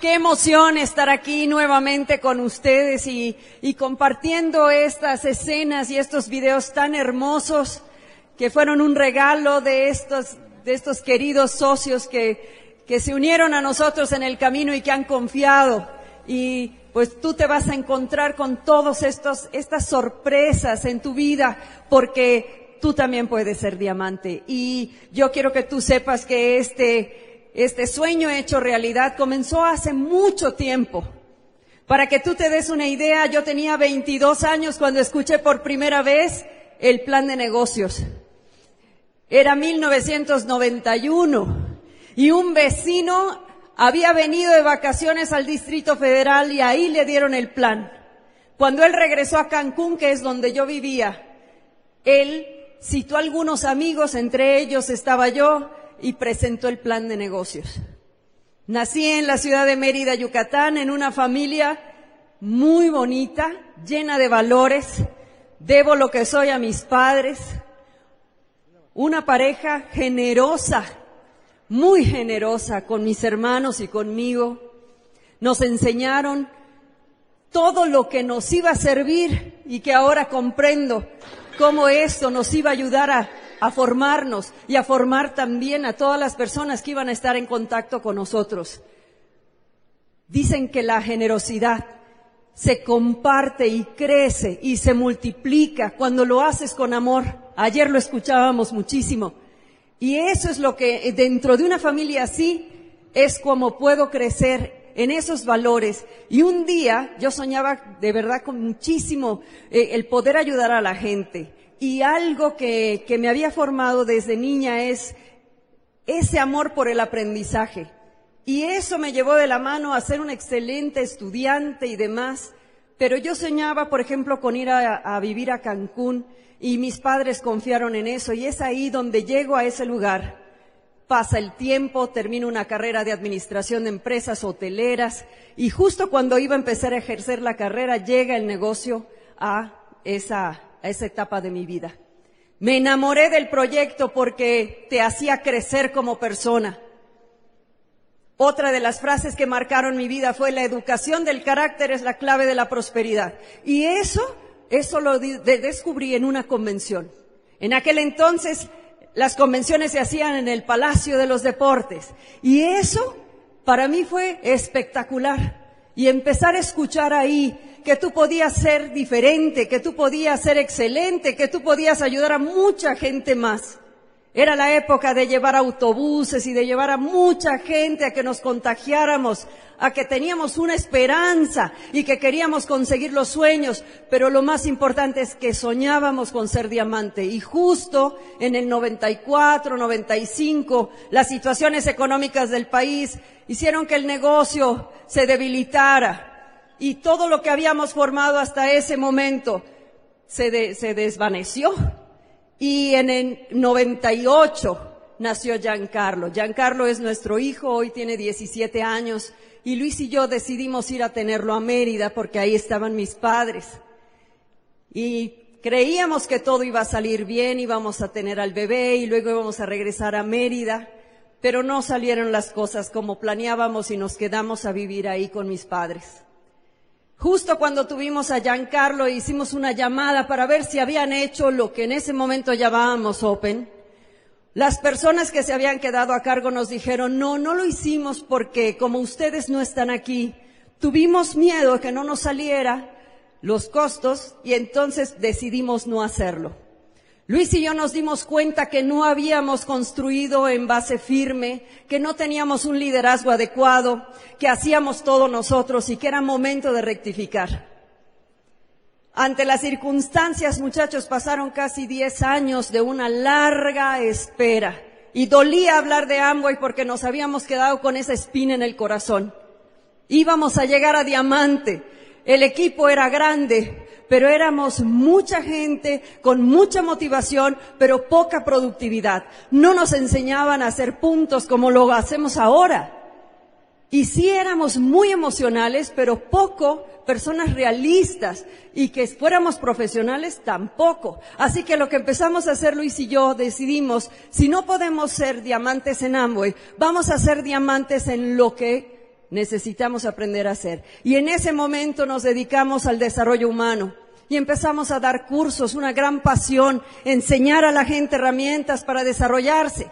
qué emoción estar aquí nuevamente con ustedes y, y compartiendo estas escenas y estos videos tan hermosos que fueron un regalo de estos, de estos queridos socios que, que se unieron a nosotros en el camino y que han confiado. Y pues tú te vas a encontrar con estos, estas sorpresas en tu vida porque tú también puedes ser diamante. Y yo quiero que tú sepas que este, este sueño hecho realidad comenzó hace mucho tiempo. Para que tú te des una idea, yo tenía 22 años cuando escuché por primera vez el plan de negocios. Era 1991 y un vecino había venido de vacaciones al Distrito Federal y ahí le dieron el plan. Cuando él regresó a Cancún, que es donde yo vivía, él citó a algunos amigos, entre ellos estaba yo, y presentó el plan de negocios. Nací en la ciudad de Mérida, Yucatán, en una familia muy bonita, llena de valores. Debo lo que soy a mis padres. Una pareja generosa, muy generosa con mis hermanos y conmigo. Nos enseñaron todo lo que nos iba a servir y que ahora comprendo cómo esto nos iba a ayudar a, a, formarnos y a formar también a todas las personas que iban a estar en contacto con nosotros. Dicen que la generosidad se comparte y crece y se multiplica cuando lo haces con amor. Ayer lo escuchábamos muchísimo. Y eso es lo que dentro de una familia así es como puedo crecer en esos valores. Y un día yo soñaba de verdad con muchísimo eh, el poder ayudar a la gente. Y algo que, que me había formado desde niña es ese amor por el aprendizaje. Y eso me llevó de la mano a ser un excelente estudiante y demás. Pero yo soñaba, por ejemplo, con ir a, a vivir a Cancún y mis padres confiaron en eso y es ahí donde llego a ese lugar pasa el tiempo, termino una carrera de administración de empresas hoteleras y justo cuando iba a empezar a ejercer la carrera llega el negocio a esa, a esa etapa de mi vida. Me enamoré del proyecto porque te hacía crecer como persona. Otra de las frases que marcaron mi vida fue la educación del carácter es la clave de la prosperidad. Y eso, eso lo descubrí en una convención. En aquel entonces las convenciones se hacían en el Palacio de los Deportes. Y eso para mí fue espectacular. Y empezar a escuchar ahí que tú podías ser diferente, que tú podías ser excelente, que tú podías ayudar a mucha gente más. Era la época de llevar autobuses y de llevar a mucha gente a que nos contagiáramos, a que teníamos una esperanza y que queríamos conseguir los sueños, pero lo más importante es que soñábamos con ser diamante. Y justo en el 94, 95, las situaciones económicas del país hicieron que el negocio se debilitara y todo lo que habíamos formado hasta ese momento se, de, se desvaneció. Y en el 98 nació Giancarlo. Giancarlo es nuestro hijo, hoy tiene 17 años y Luis y yo decidimos ir a tenerlo a Mérida porque ahí estaban mis padres. Y creíamos que todo iba a salir bien, íbamos a tener al bebé y luego íbamos a regresar a Mérida, pero no salieron las cosas como planeábamos y nos quedamos a vivir ahí con mis padres. Justo cuando tuvimos a Giancarlo hicimos una llamada para ver si habían hecho lo que en ese momento llamábamos Open. Las personas que se habían quedado a cargo nos dijeron, no, no lo hicimos porque como ustedes no están aquí, tuvimos miedo que no nos saliera los costos y entonces decidimos no hacerlo. Luis y yo nos dimos cuenta que no habíamos construido en base firme, que no teníamos un liderazgo adecuado, que hacíamos todo nosotros y que era momento de rectificar. Ante las circunstancias, muchachos, pasaron casi 10 años de una larga espera. Y dolía hablar de Amway porque nos habíamos quedado con esa espina en el corazón. Íbamos a llegar a diamante. El equipo era grande, pero éramos mucha gente con mucha motivación, pero poca productividad. No nos enseñaban a hacer puntos como lo hacemos ahora. Y sí éramos muy emocionales, pero poco personas realistas y que fuéramos profesionales tampoco. Así que lo que empezamos a hacer Luis y yo decidimos, si no podemos ser diamantes en Amway, vamos a ser diamantes en lo que necesitamos aprender a hacer. Y en ese momento nos dedicamos al desarrollo humano y empezamos a dar cursos, una gran pasión, enseñar a la gente herramientas para desarrollarse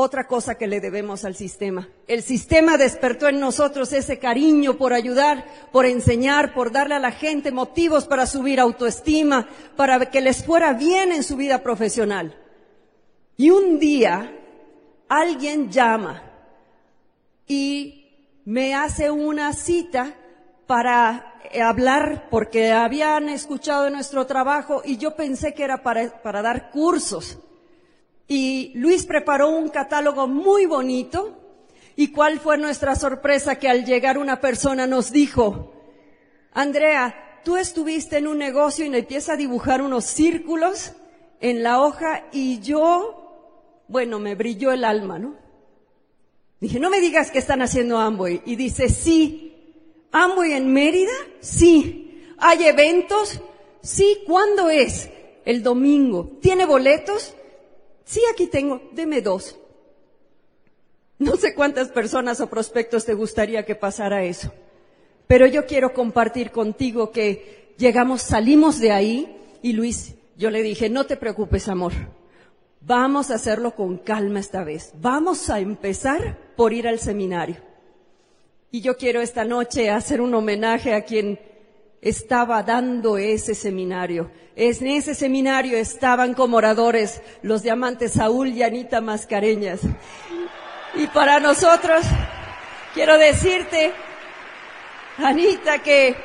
otra cosa que le debemos al sistema. El sistema despertó en nosotros ese cariño por ayudar, por enseñar, por darle a la gente motivos para subir autoestima, para que les fuera bien en su vida profesional. Y un día alguien llama y me hace una cita para hablar porque habían escuchado nuestro trabajo y yo pensé que era para, para dar cursos. Y Luis preparó un catálogo muy bonito. ¿Y cuál fue nuestra sorpresa? Que al llegar una persona nos dijo, Andrea, tú estuviste en un negocio y me empieza a dibujar unos círculos en la hoja y yo, bueno, me brilló el alma, ¿no? Dije, no me digas que están haciendo Amway. Y dice, sí. ¿Amway en Mérida? Sí. ¿Hay eventos? Sí. ¿Cuándo es? El domingo. ¿Tiene boletos? Sí, aquí tengo, deme dos. No sé cuántas personas o prospectos te gustaría que pasara eso, pero yo quiero compartir contigo que llegamos, salimos de ahí y Luis, yo le dije, no te preocupes, amor, vamos a hacerlo con calma esta vez, vamos a empezar por ir al seminario. Y yo quiero esta noche hacer un homenaje a quien estaba dando ese seminario. En ese seminario estaban como oradores los diamantes Saúl y Anita Mascareñas. Y para nosotros, quiero decirte, Anita, que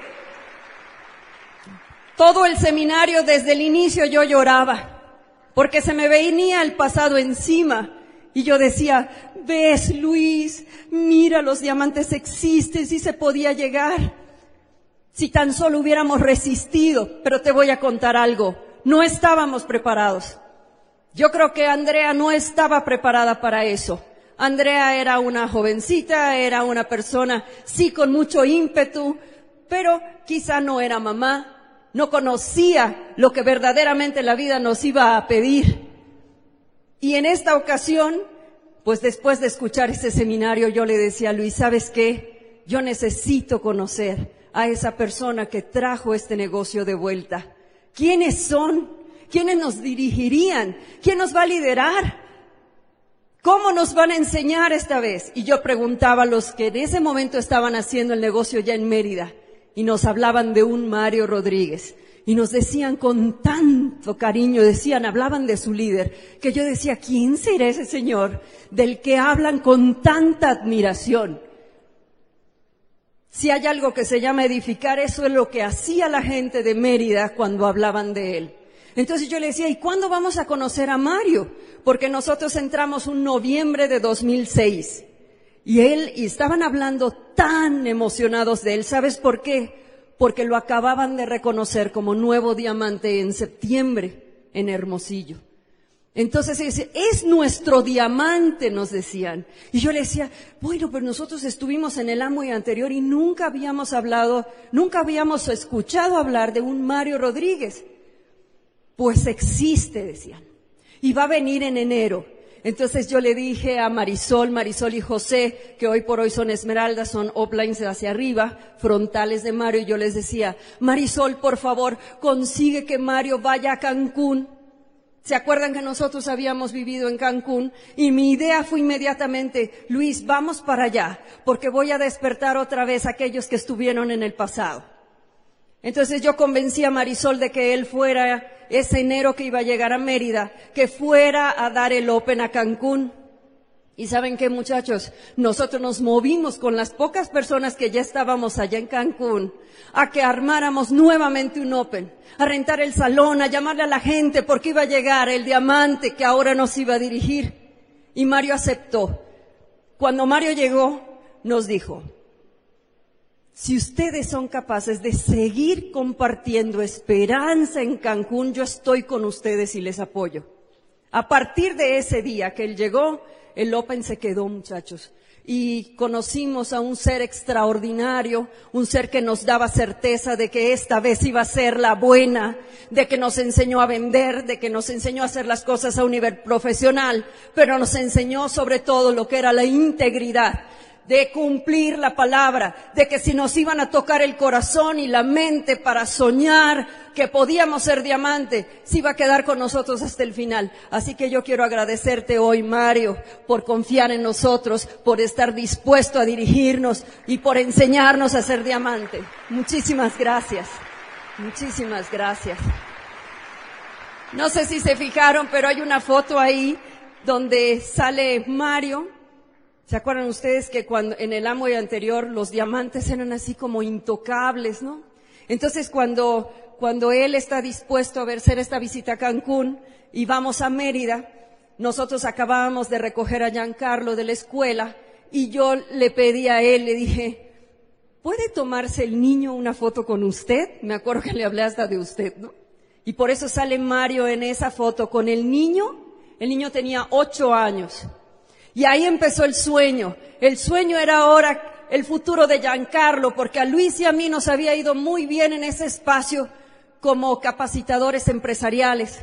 todo el seminario desde el inicio yo lloraba, porque se me venía el pasado encima. Y yo decía, ves Luis, mira los diamantes existen, si se podía llegar. Si tan solo hubiéramos resistido, pero te voy a contar algo, no estábamos preparados. Yo creo que Andrea no estaba preparada para eso. Andrea era una jovencita, era una persona, sí, con mucho ímpetu, pero quizá no era mamá, no conocía lo que verdaderamente la vida nos iba a pedir. Y en esta ocasión, pues después de escuchar ese seminario, yo le decía a Luis, ¿sabes qué? Yo necesito conocer a esa persona que trajo este negocio de vuelta? ¿Quiénes son? ¿Quiénes nos dirigirían? ¿Quién nos va a liderar? ¿Cómo nos van a enseñar esta vez? Y yo preguntaba a los que en ese momento estaban haciendo el negocio ya en Mérida y nos hablaban de un Mario Rodríguez y nos decían con tanto cariño, decían, hablaban de su líder, que yo decía, ¿quién será ese señor del que hablan con tanta admiración? Si hay algo que se llama edificar, eso es lo que hacía la gente de Mérida cuando hablaban de él. Entonces yo le decía, ¿y cuándo vamos a conocer a Mario? Porque nosotros entramos un noviembre de 2006. Y él, y estaban hablando tan emocionados de él. ¿Sabes por qué? Porque lo acababan de reconocer como nuevo diamante en septiembre en Hermosillo. Entonces dice, es nuestro diamante, nos decían. Y yo le decía, bueno, pero nosotros estuvimos en el Amway anterior y nunca habíamos hablado, nunca habíamos escuchado hablar de un Mario Rodríguez. Pues existe, decían. Y va a venir en enero. Entonces yo le dije a Marisol, Marisol y José, que hoy por hoy son esmeraldas, son uplines hacia arriba, frontales de Mario, y yo les decía, Marisol, por favor, consigue que Mario vaya a Cancún ¿Se acuerdan que nosotros habíamos vivido en Cancún? Y mi idea fue inmediatamente, Luis, vamos para allá, porque voy a despertar otra vez a aquellos que estuvieron en el pasado. Entonces yo convencí a Marisol de que él fuera ese enero que iba a llegar a Mérida, que fuera a dar el Open a Cancún. Y saben qué muchachos, nosotros nos movimos con las pocas personas que ya estábamos allá en Cancún a que armáramos nuevamente un Open, a rentar el salón, a llamarle a la gente porque iba a llegar el diamante que ahora nos iba a dirigir. Y Mario aceptó. Cuando Mario llegó, nos dijo, Si ustedes son capaces de seguir compartiendo esperanza en Cancún, yo estoy con ustedes y les apoyo. A partir de ese día que él llegó, el Open se quedó, muchachos. Y conocimos a un ser extraordinario, un ser que nos daba certeza de que esta vez iba a ser la buena, de que nos enseñó a vender, de que nos enseñó a hacer las cosas a un nivel profesional, pero nos enseñó sobre todo lo que era la integridad, de cumplir la palabra, de que si nos iban a tocar el corazón y la mente para soñar que podíamos ser diamante, se iba a quedar con nosotros hasta el final. Así que yo quiero agradecerte hoy, Mario, por confiar en nosotros, por estar dispuesto a dirigirnos y por enseñarnos a ser diamante. Muchísimas gracias. Muchísimas gracias. No sé si se fijaron, pero hay una foto ahí donde sale Mario ¿Se acuerdan ustedes que cuando en el Amway anterior los diamantes eran así como intocables, ¿no? Entonces cuando, cuando él está dispuesto a hacer esta visita a Cancún y vamos a Mérida, nosotros acabábamos de recoger a Giancarlo de la escuela y yo le pedí a él, le dije, ¿puede tomarse el niño una foto con usted? Me acuerdo que le hablé hasta de usted, ¿no? Y por eso sale Mario en esa foto con el niño. El niño tenía ocho años. Y ahí empezó el sueño. El sueño era ahora el futuro de Giancarlo, porque a Luis y a mí nos había ido muy bien en ese espacio como capacitadores empresariales.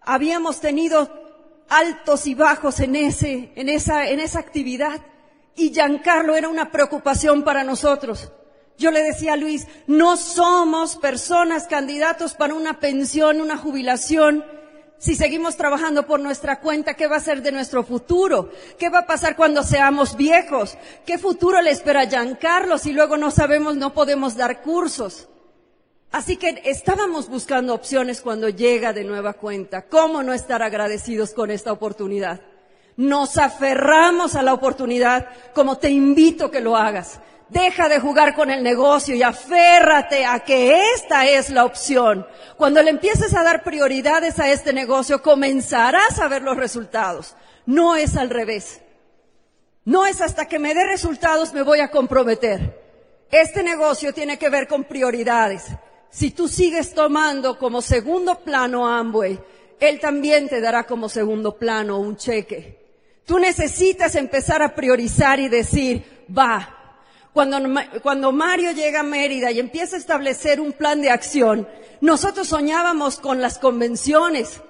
Habíamos tenido altos y bajos en ese, en esa, en esa actividad. Y Giancarlo era una preocupación para nosotros. Yo le decía a Luis, no somos personas candidatos para una pensión, una jubilación, si seguimos trabajando por nuestra cuenta, ¿qué va a ser de nuestro futuro? ¿Qué va a pasar cuando seamos viejos? ¿Qué futuro le espera a Giancarlo si luego no sabemos, no podemos dar cursos? Así que estábamos buscando opciones cuando llega de nueva cuenta. ¿Cómo no estar agradecidos con esta oportunidad? Nos aferramos a la oportunidad como te invito que lo hagas. Deja de jugar con el negocio y aférrate a que esta es la opción. Cuando le empieces a dar prioridades a este negocio, comenzarás a ver los resultados. No es al revés. No es hasta que me dé resultados me voy a comprometer. Este negocio tiene que ver con prioridades. Si tú sigues tomando como segundo plano Amway, él también te dará como segundo plano un cheque. Tú necesitas empezar a priorizar y decir, va, cuando, cuando Mario llega a Mérida y empieza a establecer un plan de acción, nosotros soñábamos con las convenciones.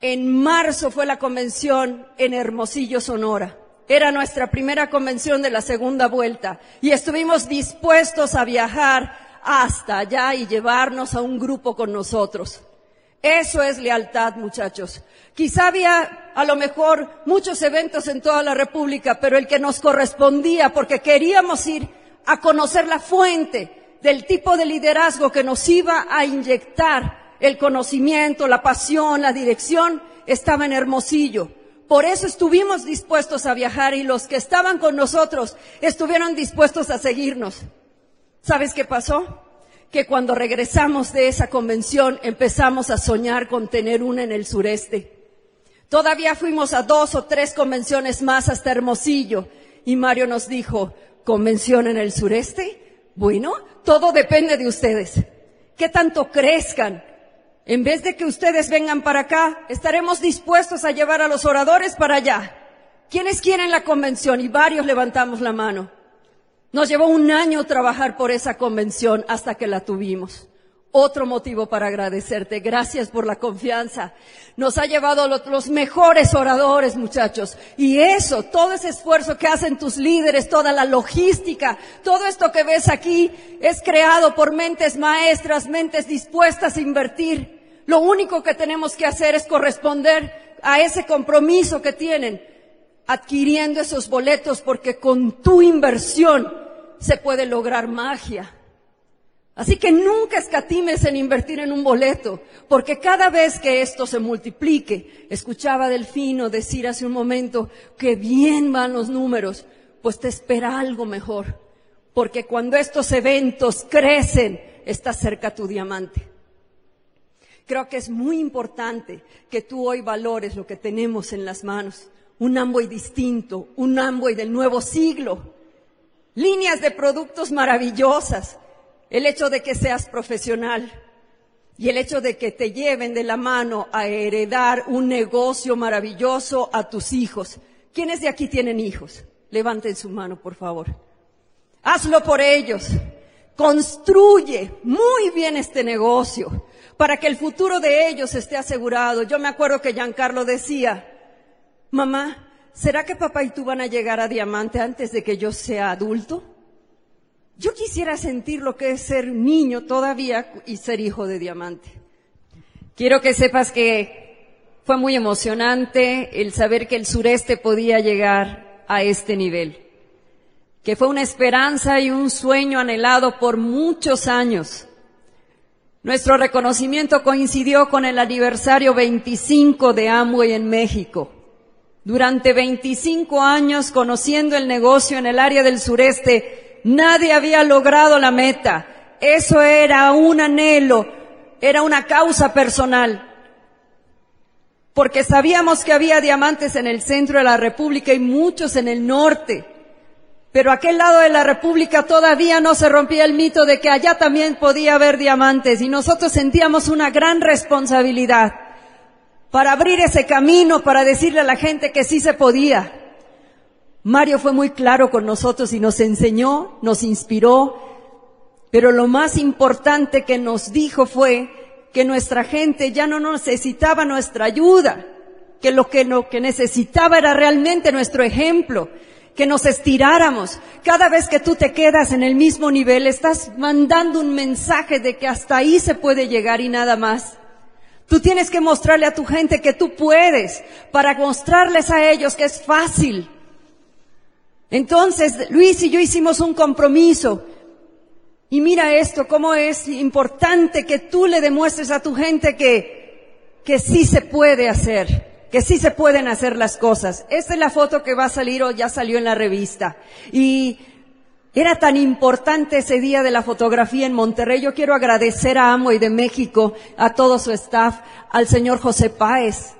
En marzo fue la convención en Hermosillo, Sonora. Era nuestra primera convención de la segunda vuelta y estuvimos dispuestos a viajar hasta allá y llevarnos a un grupo con nosotros. Eso es lealtad, muchachos. Quizá había a lo mejor muchos eventos en toda la República, pero el que nos correspondía, porque queríamos ir a conocer la fuente del tipo de liderazgo que nos iba a inyectar el conocimiento, la pasión, la dirección, estaba en Hermosillo. Por eso estuvimos dispuestos a viajar y los que estaban con nosotros estuvieron dispuestos a seguirnos. ¿Sabes qué pasó? Que cuando regresamos de esa convención empezamos a soñar con tener una en el sureste. Todavía fuimos a dos o tres convenciones más hasta Hermosillo y Mario nos dijo, ¿convención en el sureste? Bueno, todo depende de ustedes. ¿Qué tanto crezcan? En vez de que ustedes vengan para acá, estaremos dispuestos a llevar a los oradores para allá. ¿Quiénes quieren la convención? Y varios levantamos la mano. Nos llevó un año trabajar por esa convención hasta que la tuvimos. Otro motivo para agradecerte. Gracias por la confianza. Nos ha llevado los mejores oradores, muchachos. Y eso, todo ese esfuerzo que hacen tus líderes, toda la logística, todo esto que ves aquí es creado por mentes maestras, mentes dispuestas a invertir. Lo único que tenemos que hacer es corresponder a ese compromiso que tienen adquiriendo esos boletos porque con tu inversión se puede lograr magia. Así que nunca escatimes en invertir en un boleto, porque cada vez que esto se multiplique, escuchaba Delfino decir hace un momento que bien van los números, pues te espera algo mejor, porque cuando estos eventos crecen, está cerca tu diamante. Creo que es muy importante que tú hoy valores lo que tenemos en las manos un Amway distinto, un Amway del nuevo siglo. Líneas de productos maravillosas, el hecho de que seas profesional y el hecho de que te lleven de la mano a heredar un negocio maravilloso a tus hijos. ¿Quiénes de aquí tienen hijos? Levanten su mano, por favor. Hazlo por ellos. Construye muy bien este negocio para que el futuro de ellos esté asegurado. Yo me acuerdo que Giancarlo decía, mamá, ¿será que papá y tú van a llegar a diamante antes de que yo sea adulto? Yo quisiera sentir lo que es ser niño todavía y ser hijo de diamante. Quiero que sepas que fue muy emocionante el saber que el sureste podía llegar a este nivel, que fue una esperanza y un sueño anhelado por muchos años. Nuestro reconocimiento coincidió con el aniversario 25 de Amway en México. Durante 25 años conociendo el negocio en el área del sureste, nadie había logrado la meta. Eso era un anhelo, era una causa personal. Porque sabíamos que había diamantes en el centro de la República y muchos en el norte. Pero aquel lado de la República todavía no se rompía el mito de que allá también podía haber diamantes y nosotros sentíamos una gran responsabilidad para abrir ese camino, para decirle a la gente que sí se podía. Mario fue muy claro con nosotros y nos enseñó, nos inspiró, pero lo más importante que nos dijo fue que nuestra gente ya no necesitaba nuestra ayuda, que lo que, lo que necesitaba era realmente nuestro ejemplo, que nos estiráramos. Cada vez que tú te quedas en el mismo nivel, estás mandando un mensaje de que hasta ahí se puede llegar y nada más. Tú tienes que mostrarle a tu gente que tú puedes para mostrarles a ellos que es fácil. Entonces, Luis y yo hicimos un compromiso. Y mira esto, cómo es importante que tú le demuestres a tu gente que, que sí se puede hacer, que sí se pueden hacer las cosas. Esta es la foto que va a salir o ya salió en la revista. Y era tan importante ese día de la fotografía en Monterrey. Yo quiero agradecer a Amo y de México, a todo su staff, al señor José Páez,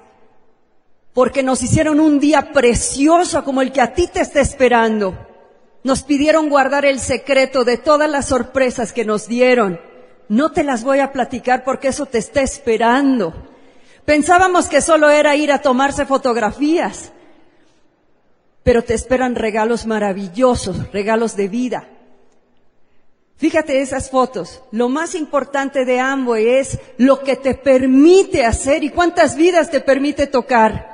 porque nos hicieron un día precioso como el que a ti te está esperando. Nos pidieron guardar el secreto de todas las sorpresas que nos dieron. No te las voy a platicar porque eso te está esperando. Pensábamos que solo era ir a tomarse fotografías pero te esperan regalos maravillosos, regalos de vida. Fíjate esas fotos. Lo más importante de Amway es lo que te permite hacer y cuántas vidas te permite tocar.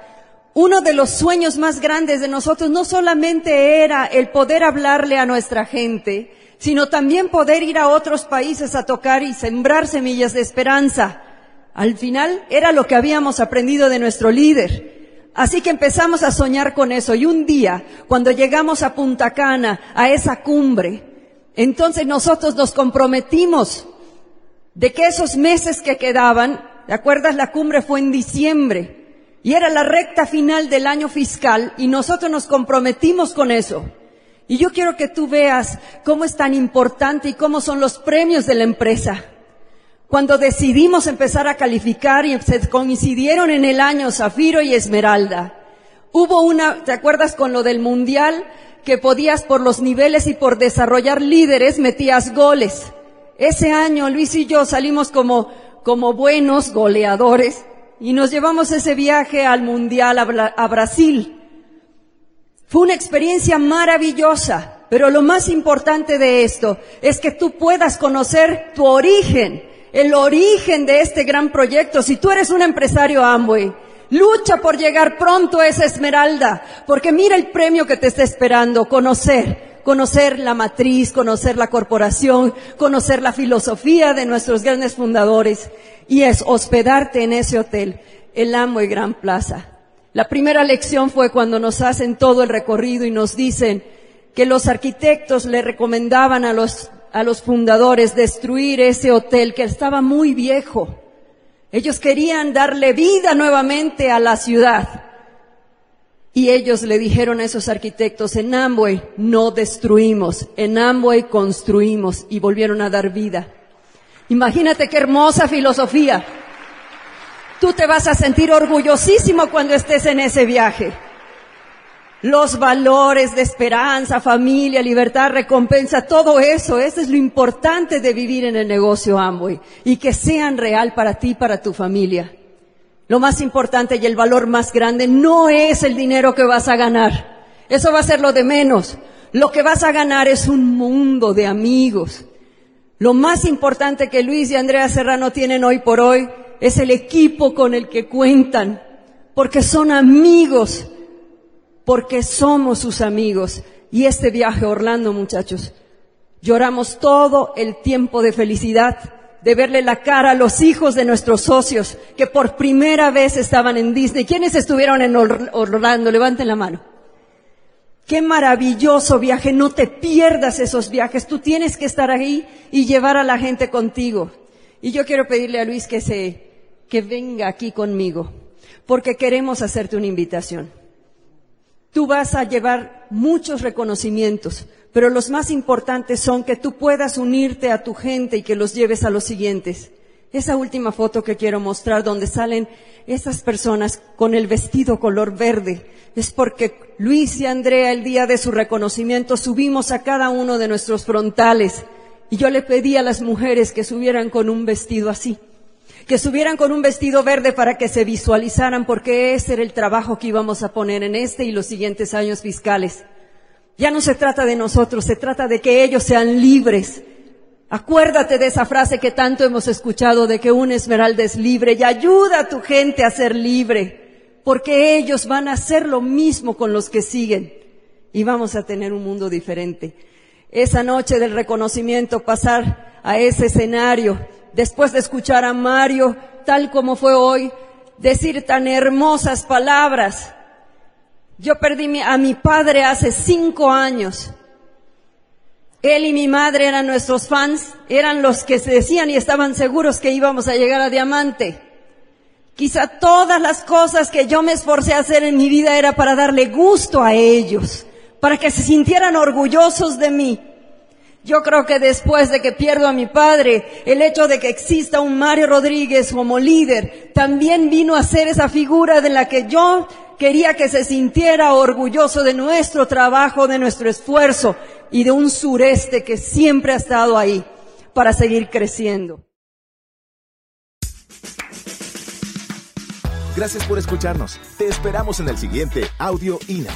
Uno de los sueños más grandes de nosotros no solamente era el poder hablarle a nuestra gente, sino también poder ir a otros países a tocar y sembrar semillas de esperanza. Al final era lo que habíamos aprendido de nuestro líder. Así que empezamos a soñar con eso y un día, cuando llegamos a Punta Cana, a esa cumbre, entonces nosotros nos comprometimos de que esos meses que quedaban, ¿te acuerdas? La cumbre fue en diciembre y era la recta final del año fiscal y nosotros nos comprometimos con eso. Y yo quiero que tú veas cómo es tan importante y cómo son los premios de la empresa. Cuando decidimos empezar a calificar y se coincidieron en el año Zafiro y Esmeralda, hubo una, ¿te acuerdas con lo del mundial? Que podías por los niveles y por desarrollar líderes metías goles. Ese año Luis y yo salimos como, como buenos goleadores y nos llevamos ese viaje al mundial a, a Brasil. Fue una experiencia maravillosa, pero lo más importante de esto es que tú puedas conocer tu origen el origen de este gran proyecto. Si tú eres un empresario Amway, lucha por llegar pronto a esa esmeralda, porque mira el premio que te está esperando, conocer, conocer la matriz, conocer la corporación, conocer la filosofía de nuestros grandes fundadores y es hospedarte en ese hotel, el Amway Gran Plaza. La primera lección fue cuando nos hacen todo el recorrido y nos dicen que los arquitectos le recomendaban a los a los fundadores destruir ese hotel que estaba muy viejo. Ellos querían darle vida nuevamente a la ciudad. Y ellos le dijeron a esos arquitectos, en Amway no destruimos, en Amway construimos y volvieron a dar vida. Imagínate qué hermosa filosofía. Tú te vas a sentir orgullosísimo cuando estés en ese viaje. Los valores de esperanza, familia, libertad, recompensa, todo eso, eso es lo importante de vivir en el negocio Amway y que sean real para ti y para tu familia. Lo más importante y el valor más grande no es el dinero que vas a ganar. Eso va a ser lo de menos. Lo que vas a ganar es un mundo de amigos. Lo más importante que Luis y Andrea Serrano tienen hoy por hoy es el equipo con el que cuentan, porque son amigos, porque somos sus amigos. Y este viaje Orlando, muchachos, lloramos todo el tiempo de felicidad de verle la cara a los hijos de nuestros socios que por primera vez estaban en Disney. ¿Quiénes estuvieron en Orlando? Levanten la mano. Qué maravilloso viaje, no te pierdas esos viajes, tú tienes que estar ahí y llevar a la gente contigo. Y yo quiero pedirle a Luis que se, que venga aquí conmigo, porque queremos hacerte una invitación. Tú vas a llevar muchos reconocimientos, pero los más importantes son que tú puedas unirte a tu gente y que los lleves a los siguientes. Esa última foto que quiero mostrar donde salen esas personas con el vestido color verde es porque Luis y Andrea el día de su reconocimiento subimos a cada uno de nuestros frontales y yo le pedí a las mujeres que subieran con un vestido así, que subieran con un vestido verde para que se visualizaran porque ese era el trabajo que íbamos a poner en este y los siguientes años fiscales. Ya no se trata de nosotros, se trata de que ellos sean libres. Acuérdate de esa frase que tanto hemos escuchado de que un esmeralda es libre y ayuda a tu gente a ser libre porque ellos van a hacer lo mismo con los que siguen y vamos a tener un mundo diferente. Esa noche del reconocimiento, pasar a ese escenario, después de escuchar a Mario, tal como fue hoy, decir tan hermosas palabras. Yo perdí a mi padre hace cinco años. Él y mi madre eran nuestros fans, eran los que se decían y estaban seguros que íbamos a llegar a diamante. Quizá todas las cosas que yo me esforcé a hacer en mi vida era para darle gusto a ellos, para que se sintieran orgullosos de mí. Yo creo que después de que pierdo a mi padre, el hecho de que exista un Mario Rodríguez como líder, también vino a ser esa figura de la que yo quería que se sintiera orgulloso de nuestro trabajo, de nuestro esfuerzo y de un sureste que siempre ha estado ahí para seguir creciendo. Gracias por escucharnos. Te esperamos en el siguiente Audio INA.